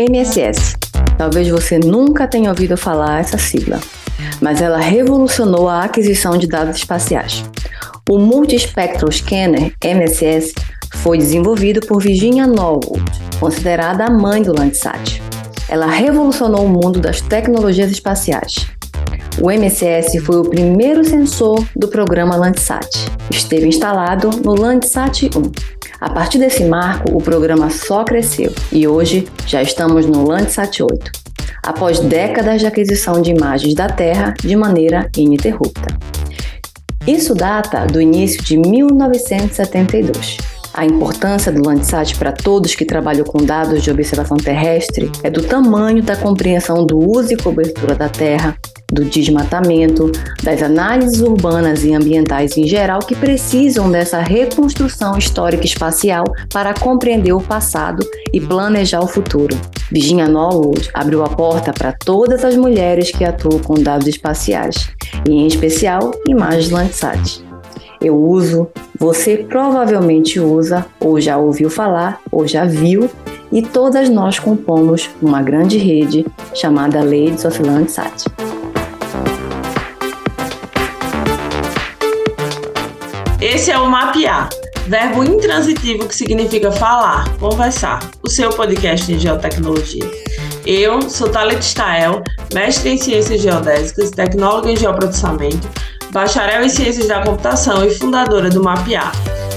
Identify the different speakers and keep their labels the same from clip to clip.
Speaker 1: MSS. Talvez você nunca tenha ouvido falar essa sigla, mas ela revolucionou a aquisição de dados espaciais. O Multispectral Scanner, MSS, foi desenvolvido por Virginia Norwood, considerada a mãe do Landsat. Ela revolucionou o mundo das tecnologias espaciais. O MSS foi o primeiro sensor do programa Landsat. Esteve instalado no Landsat 1. A partir desse marco, o programa só cresceu e hoje já estamos no Landsat 8, após décadas de aquisição de imagens da Terra de maneira ininterrupta. Isso data do início de 1972. A importância do Landsat para todos que trabalham com dados de observação terrestre é do tamanho da compreensão do uso e cobertura da Terra, do desmatamento, das análises urbanas e ambientais em geral que precisam dessa reconstrução histórica espacial para compreender o passado e planejar o futuro. Virginia Norwood abriu a porta para todas as mulheres que atuam com dados espaciais, e em especial imagens Landsat. Eu uso, você provavelmente usa, ou já ouviu falar, ou já viu, e todas nós compomos uma grande rede chamada Ladies of Landsat.
Speaker 2: Esse é o Mapear, verbo intransitivo que significa falar, conversar, o seu podcast em geotecnologia. Eu sou Thalita Stael, mestre em Ciências Geodésicas, tecnóloga em Geoprocessamento, bacharel em Ciências da Computação e fundadora do Mapear.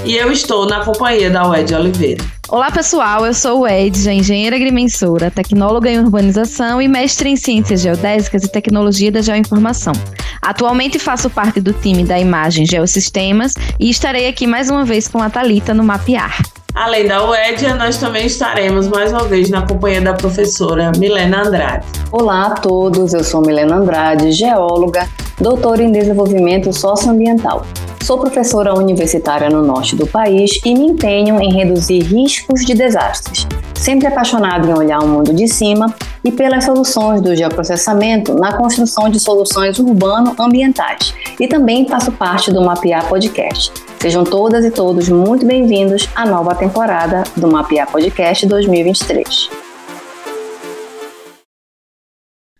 Speaker 2: E eu estou na companhia da Wed Oliveira.
Speaker 3: Olá pessoal, eu sou o Ed, engenheira agrimensora, tecnóloga em urbanização e mestre em ciências geodésicas e tecnologia da geoinformação. Atualmente faço parte do time da imagem Geosistemas e estarei aqui mais uma vez com a Talita no Mapear.
Speaker 2: Além da UEDIA, nós também estaremos mais uma vez na companhia da professora Milena Andrade.
Speaker 1: Olá a todos, eu sou Milena Andrade, geóloga, doutora em desenvolvimento socioambiental. Sou professora universitária no norte do país e me empenho em reduzir riscos de desastres, sempre apaixonada em olhar o mundo de cima e pelas soluções do geoprocessamento na construção de soluções urbano-ambientais. E também faço parte do Mapear Podcast. Sejam todas e todos muito bem-vindos à nova temporada do Mapear Podcast 2023.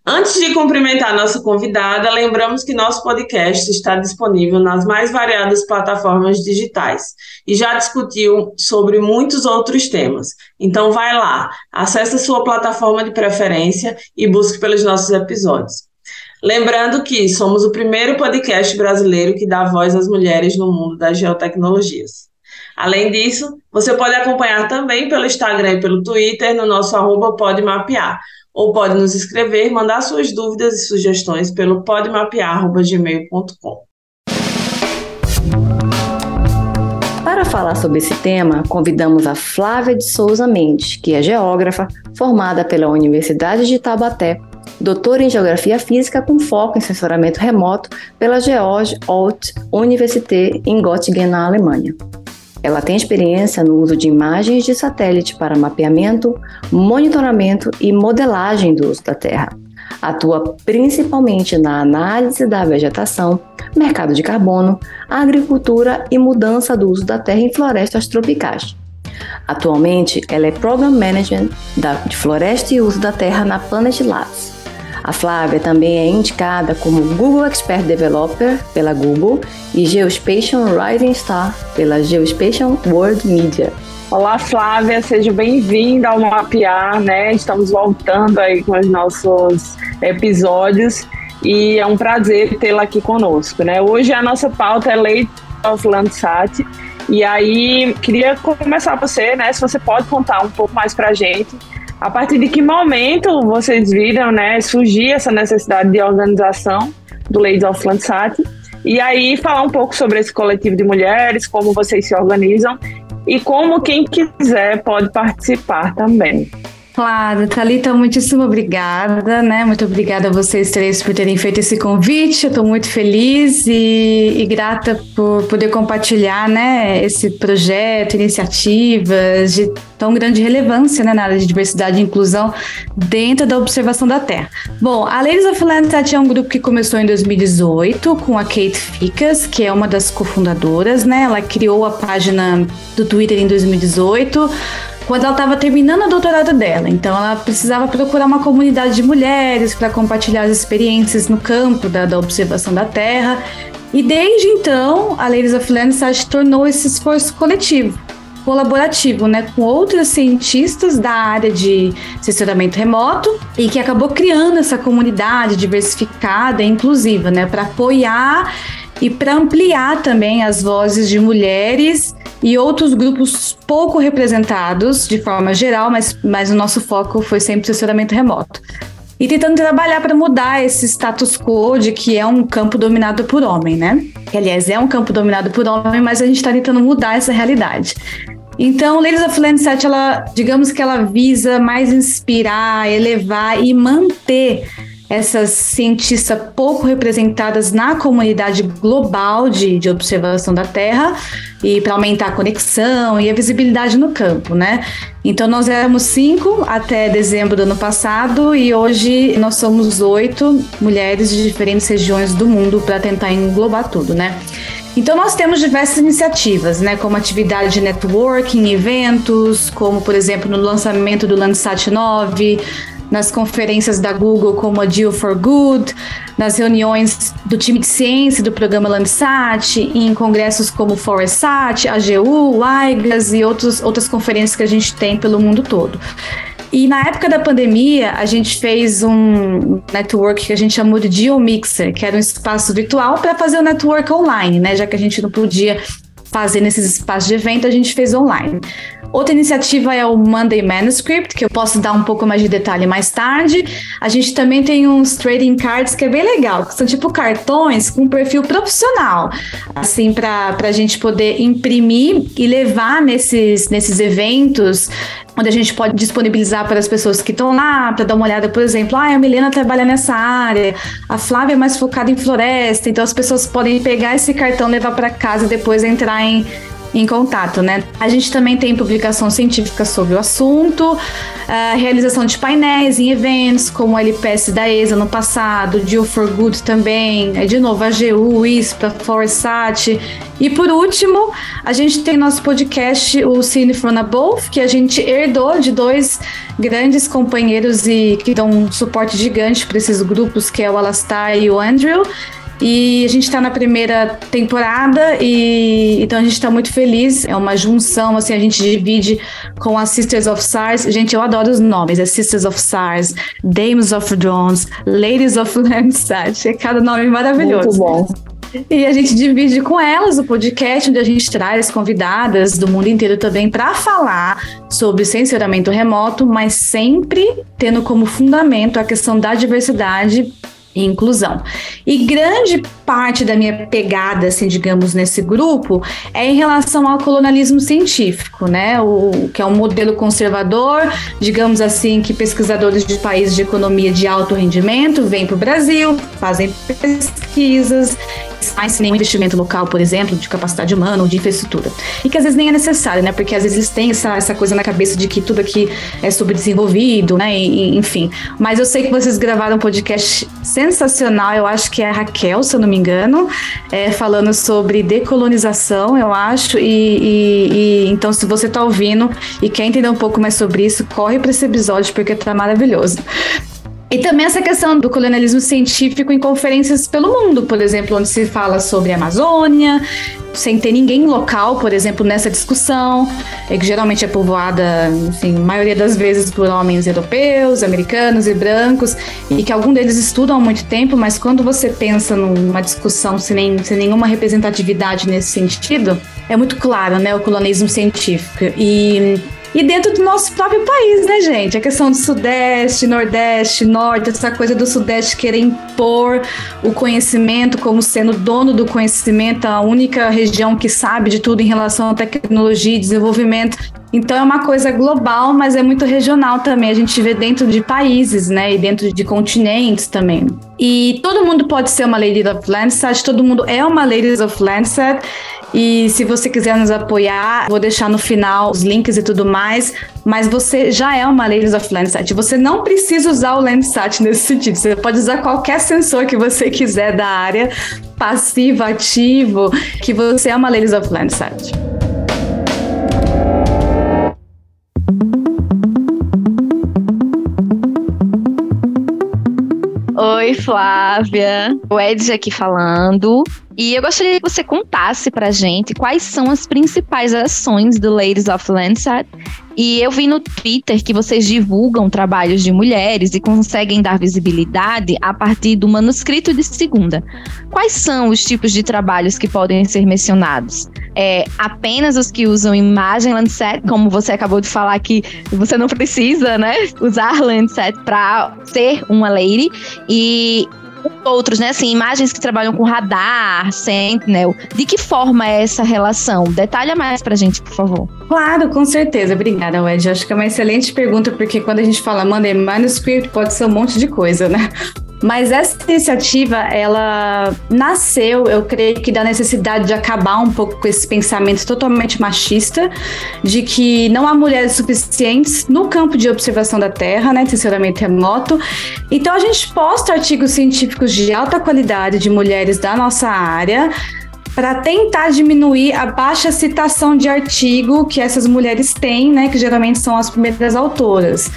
Speaker 2: Antes de cumprimentar nossa convidada, lembramos que nosso podcast está disponível nas mais variadas plataformas digitais e já discutiu sobre muitos outros temas. Então vai lá, acesse a sua plataforma de preferência e busque pelos nossos episódios. Lembrando que somos o primeiro podcast brasileiro que dá voz às mulheres no mundo das geotecnologias. Além disso, você pode acompanhar também pelo Instagram e pelo Twitter no nosso arroba Pode Mapear, ou pode nos escrever mandar suas dúvidas e sugestões pelo podemapear.gmail.com.
Speaker 1: Para falar sobre esse tema, convidamos a Flávia de Souza Mendes, que é geógrafa, formada pela Universidade de Taubaté, doutora em Geografia Física com foco em sensoramento remoto pela George Alt Universität em Göttingen, na Alemanha. Ela tem experiência no uso de imagens de satélite para mapeamento, monitoramento e modelagem do uso da Terra. Atua principalmente na análise da vegetação, mercado de carbono, agricultura e mudança do uso da terra em florestas tropicais. Atualmente, ela é Program Management de Floresta e Uso da Terra na Planet Labs. A Flávia também é indicada como Google Expert Developer pela Google e Geospatial Rising Star pela Geospatial World Media.
Speaker 2: Olá, Flávia, seja bem-vinda ao Mapear, né? Estamos voltando aí com os nossos episódios e é um prazer tê-la aqui conosco, né? Hoje a nossa pauta é Lei of Landsat e aí queria começar você, né? Se você pode contar um pouco mais para a gente a partir de que momento vocês viram né, surgir essa necessidade de organização do Ladies of Landsat? E aí falar um pouco sobre esse coletivo de mulheres, como vocês se organizam e como quem quiser pode participar também.
Speaker 3: Claro, Thalita, muitíssimo obrigada, né? Muito obrigada a vocês três por terem feito esse convite. Eu estou muito feliz e, e, grata por poder compartilhar, né, esse projeto, iniciativas de tão grande relevância né, na área de diversidade e inclusão dentro da observação da Terra. Bom, a Ladies of Landsat é um grupo que começou em 2018 com a Kate Ficas, que é uma das cofundadoras, né? Ela criou a página do Twitter em 2018 quando ela estava terminando o doutorado dela. Então, ela precisava procurar uma comunidade de mulheres para compartilhar as experiências no campo da, da observação da Terra. E desde então, a Ladies of Landsat tornou esse esforço coletivo colaborativo, né, com outras cientistas da área de sensoramento remoto e que acabou criando essa comunidade diversificada e inclusiva, né, para apoiar e para ampliar também as vozes de mulheres e outros grupos pouco representados de forma geral, mas, mas o nosso foco foi sempre o sensoramento remoto. E tentando trabalhar para mudar esse status quo de que é um campo dominado por homem, né? Que, aliás, é um campo dominado por homem, mas a gente está tentando mudar essa realidade. Então, Ladies of Landsat, ela, digamos que ela visa mais inspirar, elevar e manter essas cientistas pouco representadas na comunidade global de, de observação da Terra e para aumentar a conexão e a visibilidade no campo, né? Então nós éramos cinco até dezembro do ano passado e hoje nós somos oito mulheres de diferentes regiões do mundo para tentar englobar tudo, né? Então nós temos diversas iniciativas, né, como atividade de networking, eventos, como por exemplo no lançamento do Landsat 9, nas conferências da Google como a Deal for Good, nas reuniões do time de ciência do programa Landsat, em congressos como Foresat, AGU, IGAS e outros, outras conferências que a gente tem pelo mundo todo. E na época da pandemia, a gente fez um network que a gente chamou de GeoMixer, que era um espaço virtual para fazer o network online, né? Já que a gente não podia fazer nesses espaços de evento, a gente fez online. Outra iniciativa é o Monday Manuscript, que eu posso dar um pouco mais de detalhe mais tarde. A gente também tem uns trading cards que é bem legal, que são tipo cartões com perfil profissional, assim, para a gente poder imprimir e levar nesses, nesses eventos onde a gente pode disponibilizar para as pessoas que estão lá, para dar uma olhada, por exemplo, ah, a Milena trabalha nessa área, a Flávia é mais focada em floresta, então as pessoas podem pegar esse cartão, levar para casa e depois entrar em, em contato, né? A gente também tem publicação científica sobre o assunto, a realização de painéis em eventos, como o LPS da ESA no passado, Deal for Good também, de novo a GU, ISPA, Foresat. E por último, a gente tem nosso podcast, o Cine from Above, que a gente herdou de dois grandes companheiros e que dão um suporte gigante para esses grupos, que é o Alastar e o Andrew. E a gente está na primeira temporada e então a gente está muito feliz. É uma junção, assim, a gente divide com as Sisters of SARS. Gente, eu adoro os nomes. É Sisters of SARS, Dames of Drones, Ladies of Landsat. É cada nome maravilhoso.
Speaker 4: Muito bom.
Speaker 3: E a gente divide com elas o podcast, onde a gente traz convidadas do mundo inteiro também para falar sobre sensoramento remoto, mas sempre tendo como fundamento a questão da diversidade e inclusão. E grande parte da minha pegada, assim, digamos, nesse grupo é em relação ao colonialismo científico, né? O que é um modelo conservador, digamos assim, que pesquisadores de países de economia de alto rendimento vêm para o Brasil, fazem pesquisas mais nenhum investimento local, por exemplo, de capacidade humana ou de infraestrutura. E que às vezes nem é necessário, né? Porque às vezes eles têm essa, essa coisa na cabeça de que tudo aqui é subdesenvolvido, né? E, enfim. Mas eu sei que vocês gravaram um podcast sensacional, eu acho que é a Raquel, se eu não me engano, é, falando sobre decolonização, eu acho. E, e, e então, se você está ouvindo e quer entender um pouco mais sobre isso, corre para esse episódio, porque tá maravilhoso. E também essa questão do colonialismo científico em conferências pelo mundo, por exemplo, onde se fala sobre a Amazônia, sem ter ninguém local, por exemplo, nessa discussão, que geralmente é povoada, enfim, a maioria das vezes por homens europeus, americanos e brancos, e que algum deles estudam há muito tempo, mas quando você pensa numa discussão sem, nem, sem nenhuma representatividade nesse sentido, é muito claro, né, o colonialismo científico. E e dentro do nosso próprio país, né, gente? A questão do Sudeste, Nordeste, Norte, essa coisa do Sudeste querer impor o conhecimento como sendo dono do conhecimento, a única região que sabe de tudo em relação à tecnologia e desenvolvimento. Então é uma coisa global, mas é muito regional também. A gente vê dentro de países, né? E dentro de continentes também. E todo mundo pode ser uma Lady of Landsat, todo mundo é uma Lady of Landsat. E se você quiser nos apoiar, vou deixar no final os links e tudo mais. Mas você já é uma Ladies of Landsat. Você não precisa usar o Landsat nesse sentido. Você pode usar qualquer sensor que você quiser da área, passivo, ativo, que você é uma Ladies of Landsat.
Speaker 5: Oi, Flávia. O Edis aqui falando. E eu gostaria que você contasse pra gente quais são as principais ações do Ladies of Landsat. E eu vi no Twitter que vocês divulgam trabalhos de mulheres e conseguem dar visibilidade a partir do manuscrito de segunda. Quais são os tipos de trabalhos que podem ser mencionados? É, apenas os que usam imagem Landsat, como você acabou de falar que você não precisa, né, usar Landsat para ser uma lady. E outros, né? Assim, imagens que trabalham com radar, Sentinel. De que forma é essa relação? Detalha mais pra gente, por favor.
Speaker 3: Claro, com certeza. Obrigada, Wed. Acho que é uma excelente pergunta, porque quando a gente fala Monday Manuscript, pode ser um monte de coisa, né? Mas essa iniciativa, ela nasceu, eu creio que da necessidade de acabar um pouco com esse pensamento totalmente machista, de que não há mulheres suficientes no campo de observação da Terra, né, sinceramente remoto. Então a gente posta artigos científicos de alta qualidade de mulheres da nossa área, para tentar diminuir a baixa citação de artigo que essas mulheres têm, né, que geralmente são as primeiras autoras.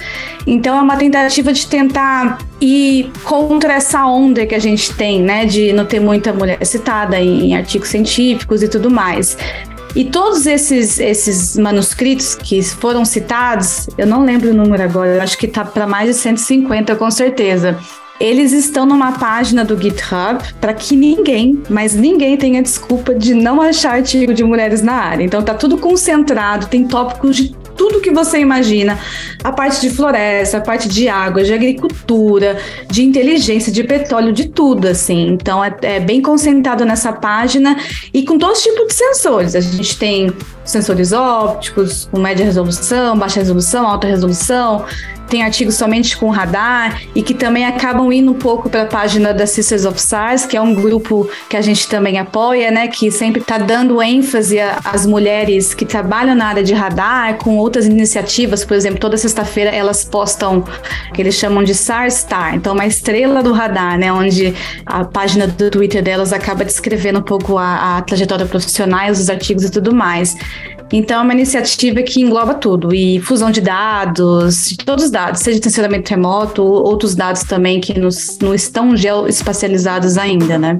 Speaker 3: Então é uma tentativa de tentar ir contra essa onda que a gente tem, né, de não ter muita mulher citada em, em artigos científicos e tudo mais. E todos esses, esses manuscritos que foram citados, eu não lembro o número agora, eu acho que está para mais de 150 com certeza eles estão numa página do GitHub para que ninguém, mas ninguém tenha desculpa de não achar artigo de mulheres na área. Então tá tudo concentrado, tem tópicos de tudo que você imagina, a parte de floresta, a parte de água, de agricultura, de inteligência, de petróleo, de tudo, assim. Então é, é bem concentrado nessa página e com todos os tipos de sensores. A gente tem sensores ópticos, com média resolução, baixa resolução, alta resolução, tem artigos somente com radar e que também acabam indo um pouco para a página da Sisters of SARS, que é um grupo que a gente também apoia, né, que sempre está dando ênfase às mulheres que trabalham na área de radar, com outras iniciativas, por exemplo, toda sexta-feira elas postam que eles chamam de SARS Star, então uma estrela do radar, né, onde a página do Twitter delas acaba descrevendo um pouco a, a trajetória profissional, os artigos e tudo mais. Então, é uma iniciativa que engloba tudo, e fusão de dados, de todos os dados, seja tensionamento remoto, outros dados também que nos, não estão geoespacializados ainda, né?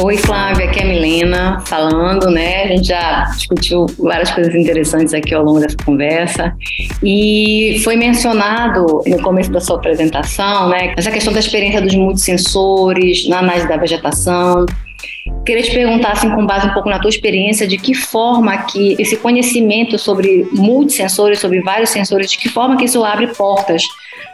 Speaker 4: Oi, Flávia, aqui a Milena falando, né? A gente já discutiu várias coisas interessantes aqui ao longo dessa conversa e foi mencionado no começo da sua apresentação, né? Essa questão da experiência dos multissensores na análise da vegetação. Queria te perguntar, assim, com base um pouco na tua experiência, de que forma que esse conhecimento sobre multissensores, sobre vários sensores, de que forma que isso abre portas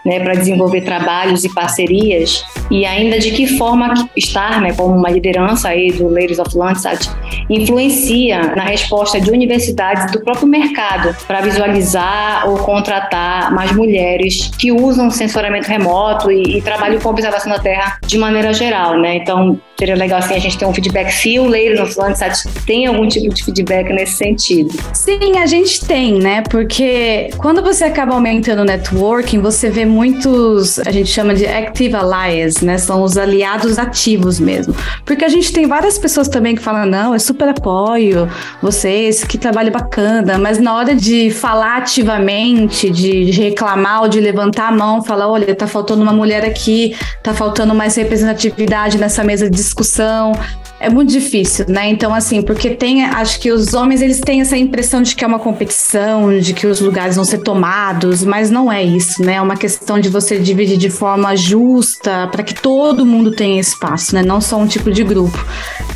Speaker 4: né, para desenvolver trabalhos e parcerias e ainda de que forma estar, né, como uma liderança aí do Ladies of Landsat influencia na resposta de universidades do próprio mercado para visualizar ou contratar mais mulheres que usam sensoramento remoto e, e trabalham com observação da Terra de maneira geral, né? Então seria legal assim a gente ter um feedback se o Ladies of Landsat tem algum tipo de feedback nesse sentido.
Speaker 3: Sim, a gente tem, né? Porque quando você acaba aumentando o networking, você vê muitos, a gente chama de active allies, né? São os aliados ativos mesmo. Porque a gente tem várias pessoas também que falam, não, é super apoio vocês, que trabalho bacana, mas na hora de falar ativamente, de reclamar ou de levantar a mão, falar, olha, tá faltando uma mulher aqui, tá faltando mais representatividade nessa mesa de discussão, é muito difícil, né? Então, assim, porque tem, acho que os homens eles têm essa impressão de que é uma competição, de que os lugares vão ser tomados, mas não é isso, né? É uma questão de você dividir de forma justa para que todo mundo tenha espaço, né? Não só um tipo de grupo.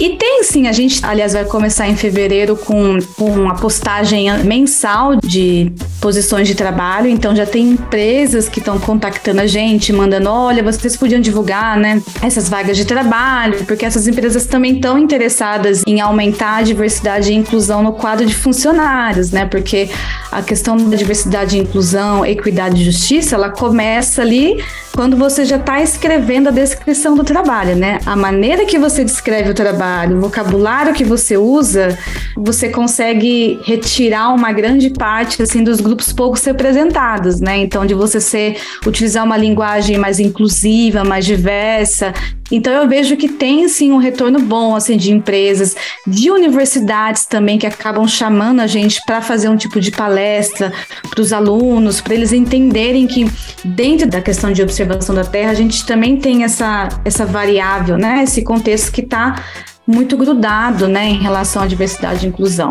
Speaker 3: E tem sim, a gente, aliás, vai começar em fevereiro com, com uma postagem mensal de posições de trabalho, então já tem empresas que estão contactando a gente, mandando, olha, vocês podiam divulgar, né, essas vagas de trabalho, porque essas empresas também estão interessadas em aumentar a diversidade e inclusão no quadro de funcionários, né? Porque a questão da diversidade inclusão, equidade e justiça, ela começa ali quando você já está escrevendo a descrição do trabalho, né? A maneira que você descreve o trabalho, o vocabulário que você usa, você consegue retirar uma grande parte assim dos grupos poucos representados, né? Então, de você ser, utilizar uma linguagem mais inclusiva, mais diversa. Então, eu vejo que tem, sim, um retorno bom, assim, de empresas, de universidades também, que acabam chamando a gente para fazer um tipo de palestra para os alunos, para eles entenderem que dentro da questão de observação da Terra, a gente também tem essa, essa variável, né? Esse contexto que está muito grudado, né, em relação à diversidade e inclusão.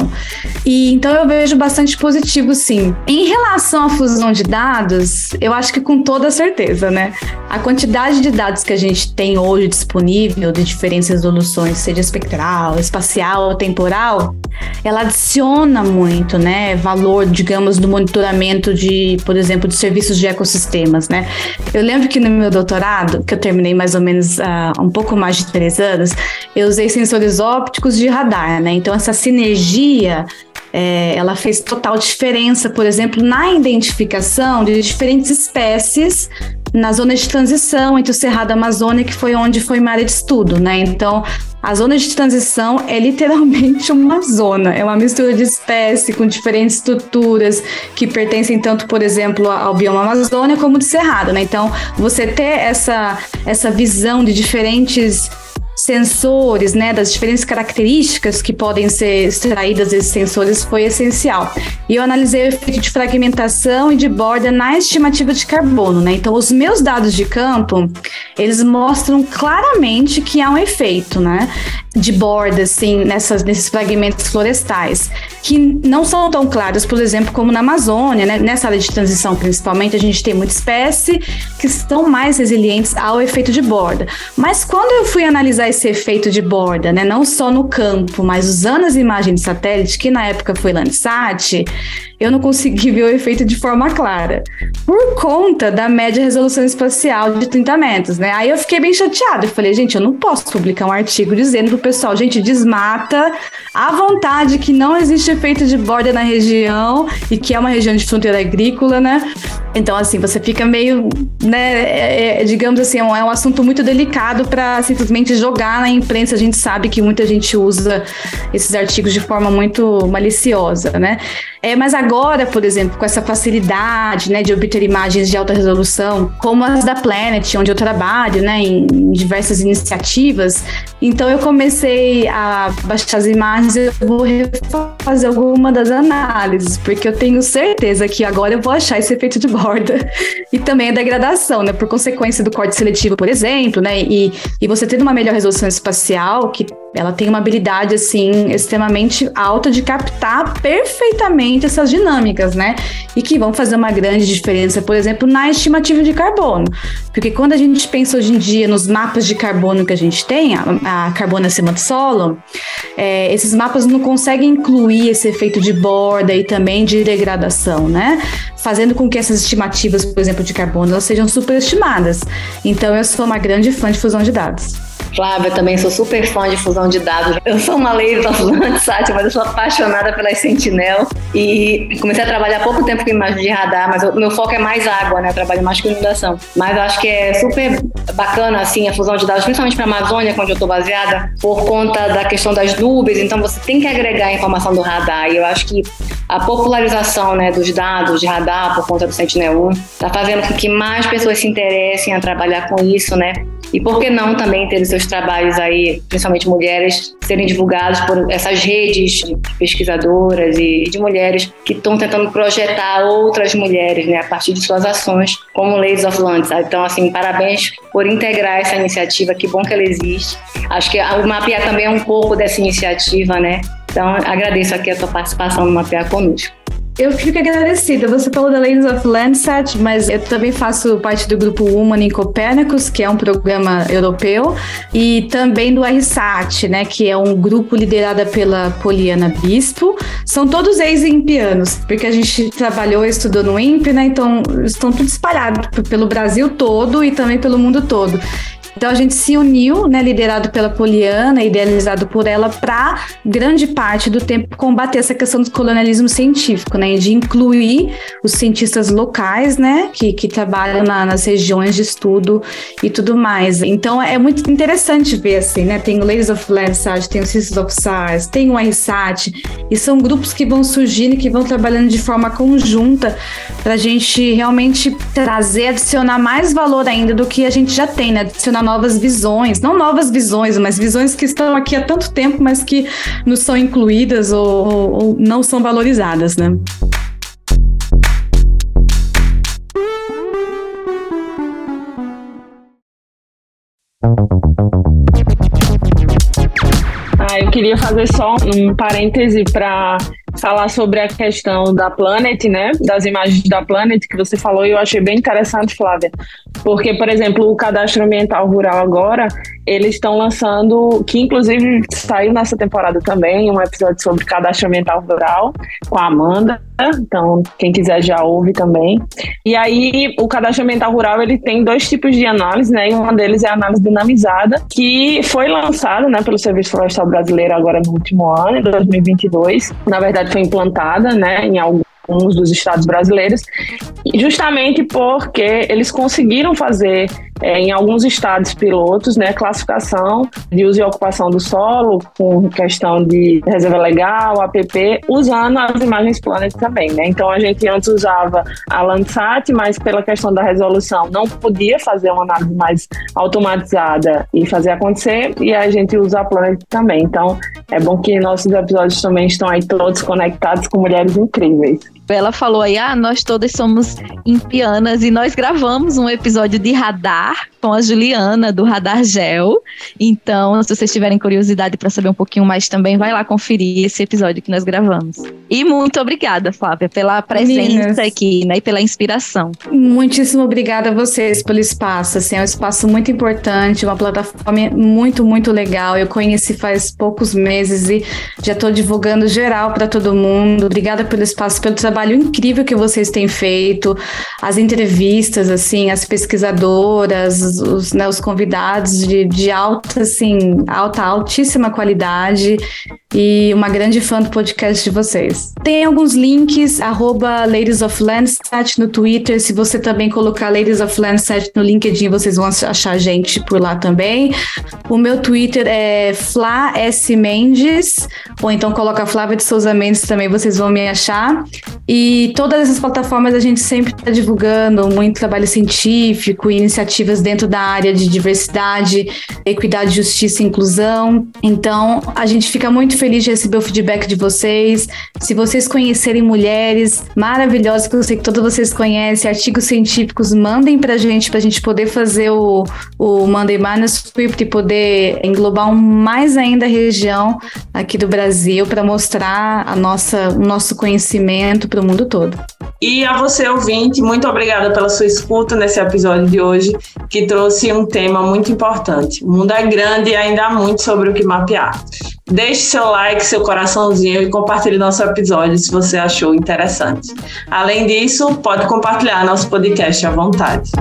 Speaker 3: E então eu vejo bastante positivo, sim. Em relação à fusão de dados, eu acho que com toda certeza, né, a quantidade de dados que a gente tem hoje disponível de diferentes resoluções, seja espectral, espacial ou temporal, ela adiciona muito, né, valor, digamos, do monitoramento de, por exemplo, de serviços de ecossistemas, né. Eu lembro que no meu doutorado, que eu terminei mais ou menos uh, um pouco mais de três anos, eu usei sensores ópticos de radar, né? Então essa sinergia é, ela fez total diferença, por exemplo, na identificação de diferentes espécies na zona de transição entre o Cerrado a Amazônia, que foi onde foi minha área de estudo, né? Então, a zona de transição é literalmente uma zona, é uma mistura de espécies com diferentes estruturas que pertencem tanto, por exemplo, ao bioma Amazônia como do Cerrado, né? Então, você ter essa, essa visão de diferentes sensores, né, das diferentes características que podem ser extraídas desses sensores foi essencial. E eu analisei o efeito de fragmentação e de borda na estimativa de carbono, né? Então, os meus dados de campo, eles mostram claramente que há um efeito, né, de borda, assim, nessas, nesses fragmentos florestais, que não são tão claros, por exemplo, como na Amazônia, né? Nessa área de transição, principalmente, a gente tem muita espécie que estão mais resilientes ao efeito de borda. Mas quando eu fui analisar esse efeito de borda, né? Não só no campo, mas usando as imagens de satélite, que na época foi Landsat, eu não consegui ver o efeito de forma clara, por conta da média resolução espacial de 30 metros, né? Aí eu fiquei bem chateada. Falei, gente, eu não posso publicar um artigo dizendo pro pessoal, gente, desmata à vontade que não existe efeito de borda na região e que é uma região de fronteira agrícola, né? Então, assim, você fica meio, né, é, é, digamos assim, é um, é um assunto muito delicado para simplesmente jogar na imprensa. A gente sabe que muita gente usa esses artigos de forma muito maliciosa, né? É, mas agora, por exemplo, com essa facilidade né, de obter imagens de alta resolução, como as da Planet, onde eu trabalho, né, em, diversas iniciativas, então eu comecei a baixar as imagens e eu vou fazer alguma das análises, porque eu tenho certeza que agora eu vou achar esse efeito de borda. E também a degradação, né, por consequência do corte seletivo, por exemplo, né, e, e você tendo uma melhor resolução espacial, que ela tem uma habilidade assim extremamente alta de captar perfeitamente essas dinâmicas, né? E que vão fazer uma grande diferença, por exemplo, na estimativa de carbono. Porque quando a gente pensa hoje em dia nos mapas de carbono que a gente tem, a, a carbono acima do solo, é, esses mapas não conseguem incluir esse efeito de borda e também de degradação, né? Fazendo com que essas estimativas, por exemplo, de carbono, elas sejam superestimadas. Então, eu sou uma grande fã de fusão de dados.
Speaker 4: Flávia, também sou super fã de fusão de dados. Eu sou uma lei do Landsat, mas eu sou apaixonada pelas Sentinel e comecei a trabalhar há pouco tempo com imagem de radar, mas o meu foco é mais água, né? Eu trabalho mais com inundação. Mas eu acho que é super bacana, assim, a fusão de dados, principalmente para a Amazônia, onde eu estou baseada, por conta da questão das nuvens. Então, você tem que agregar a informação do radar. E eu acho que a popularização né, dos dados de radar por conta do Sentinel-1 está fazendo com que mais pessoas se interessem a trabalhar com isso, né? E por que não também ter os seus trabalhos aí, principalmente mulheres, serem divulgados por essas redes de pesquisadoras e de mulheres que estão tentando projetar outras mulheres, né, a partir de suas ações, como Ladies of Land. Então, assim, parabéns por integrar essa iniciativa, que bom que ela existe. Acho que o Mapear também é um pouco dessa iniciativa, né? Então, agradeço aqui a tua participação no Mapear conosco.
Speaker 3: Eu fico agradecida. Você falou da Ladies of Landsat, mas eu também faço parte do grupo Human em Copérnicos, que é um programa europeu, e também do RSAT, né, que é um grupo liderado pela Poliana Bispo. São todos ex-impianos, porque a gente trabalhou e estudou no INPE, né, então estão tudo espalhados pelo Brasil todo e também pelo mundo todo. Então a gente se uniu, né, liderado pela Poliana, idealizado por ela, para grande parte do tempo combater essa questão do colonialismo científico, né, de incluir os cientistas locais, né, que, que trabalham na, nas regiões de estudo e tudo mais. Então é muito interessante ver assim, né, tem o Ladies of Landsat, tem o Sisters of SARS, tem o RSAT, e são grupos que vão surgindo e que vão trabalhando de forma conjunta para a gente realmente trazer, adicionar mais valor ainda do que a gente já tem, né, adicionar novas visões, não novas visões, mas visões que estão aqui há tanto tempo, mas que não são incluídas ou, ou, não são valorizadas, né?
Speaker 6: Ah, eu queria fazer só um parêntese para falar sobre a questão da Planet, né? Das imagens da Planet que você falou e eu achei bem interessante, Flávia. Porque, por exemplo, o cadastro ambiental rural agora, eles estão lançando, que inclusive saiu nessa temporada também, um episódio sobre cadastro ambiental rural com a Amanda. Então, quem quiser já ouve também. E aí, o cadastro ambiental rural, ele tem dois tipos de análise, né? E uma deles é a análise dinamizada, que foi lançada, né, pelo Serviço Florestal Brasileiro agora no último ano, em 2022. Na verdade, foi implantada, né, em alguns alguns dos estados brasileiros, justamente porque eles conseguiram fazer é, em alguns estados pilotos, né, classificação de uso e ocupação do solo, com questão de reserva legal, APP, usando as imagens Planet também, né? Então a gente antes usava a Landsat, mas pela questão da resolução não podia fazer uma análise mais automatizada e fazer acontecer, e a gente usa a Planet também. Então é bom que nossos episódios também estão aí todos conectados com mulheres incríveis.
Speaker 5: Ela falou aí, ah, nós todas somos impianas e nós gravamos um episódio de radar com a Juliana do Radar Gel. Então, se vocês tiverem curiosidade para saber um pouquinho mais também, vai lá conferir esse episódio que nós gravamos. E muito obrigada, Flávia, pela presença Meninas. aqui, né, e pela inspiração.
Speaker 3: Muitíssimo obrigada a vocês pelo espaço, assim, é um espaço muito importante, uma plataforma muito, muito legal. Eu conheci faz poucos meses e já estou divulgando geral para todo mundo. Obrigada pelo espaço, pelo trabalho trabalho incrível que vocês têm feito, as entrevistas, assim, as pesquisadoras, os, né, os convidados de, de alta, assim, alta, altíssima qualidade e uma grande fã do podcast de vocês. Tem alguns links, arroba Ladies of Landsat no Twitter, se você também colocar Ladies of Landsat no LinkedIn, vocês vão achar a gente por lá também. O meu Twitter é Fla S Mendes, ou então coloca Flávia de Souza Mendes também, vocês vão me achar. E todas essas plataformas a gente sempre está divulgando muito trabalho científico, iniciativas dentro da área de diversidade, equidade, justiça e inclusão. Então, a gente fica muito feliz de receber o feedback de vocês. Se vocês conhecerem mulheres maravilhosas, que eu sei que todos vocês conhecem, artigos científicos, mandem para a gente, para a gente poder fazer o, o Monday Manuscript e poder englobar mais ainda a região aqui do Brasil para mostrar a nossa, o nosso conhecimento para o mundo todo.
Speaker 6: E a você, ouvinte, muito obrigada pela sua escuta nesse episódio de hoje, que trouxe um tema muito importante. O mundo é grande e ainda há muito sobre o que mapear. Deixe seu like, seu coraçãozinho e compartilhe nosso episódio se você achou interessante. Além disso, pode compartilhar nosso podcast à vontade.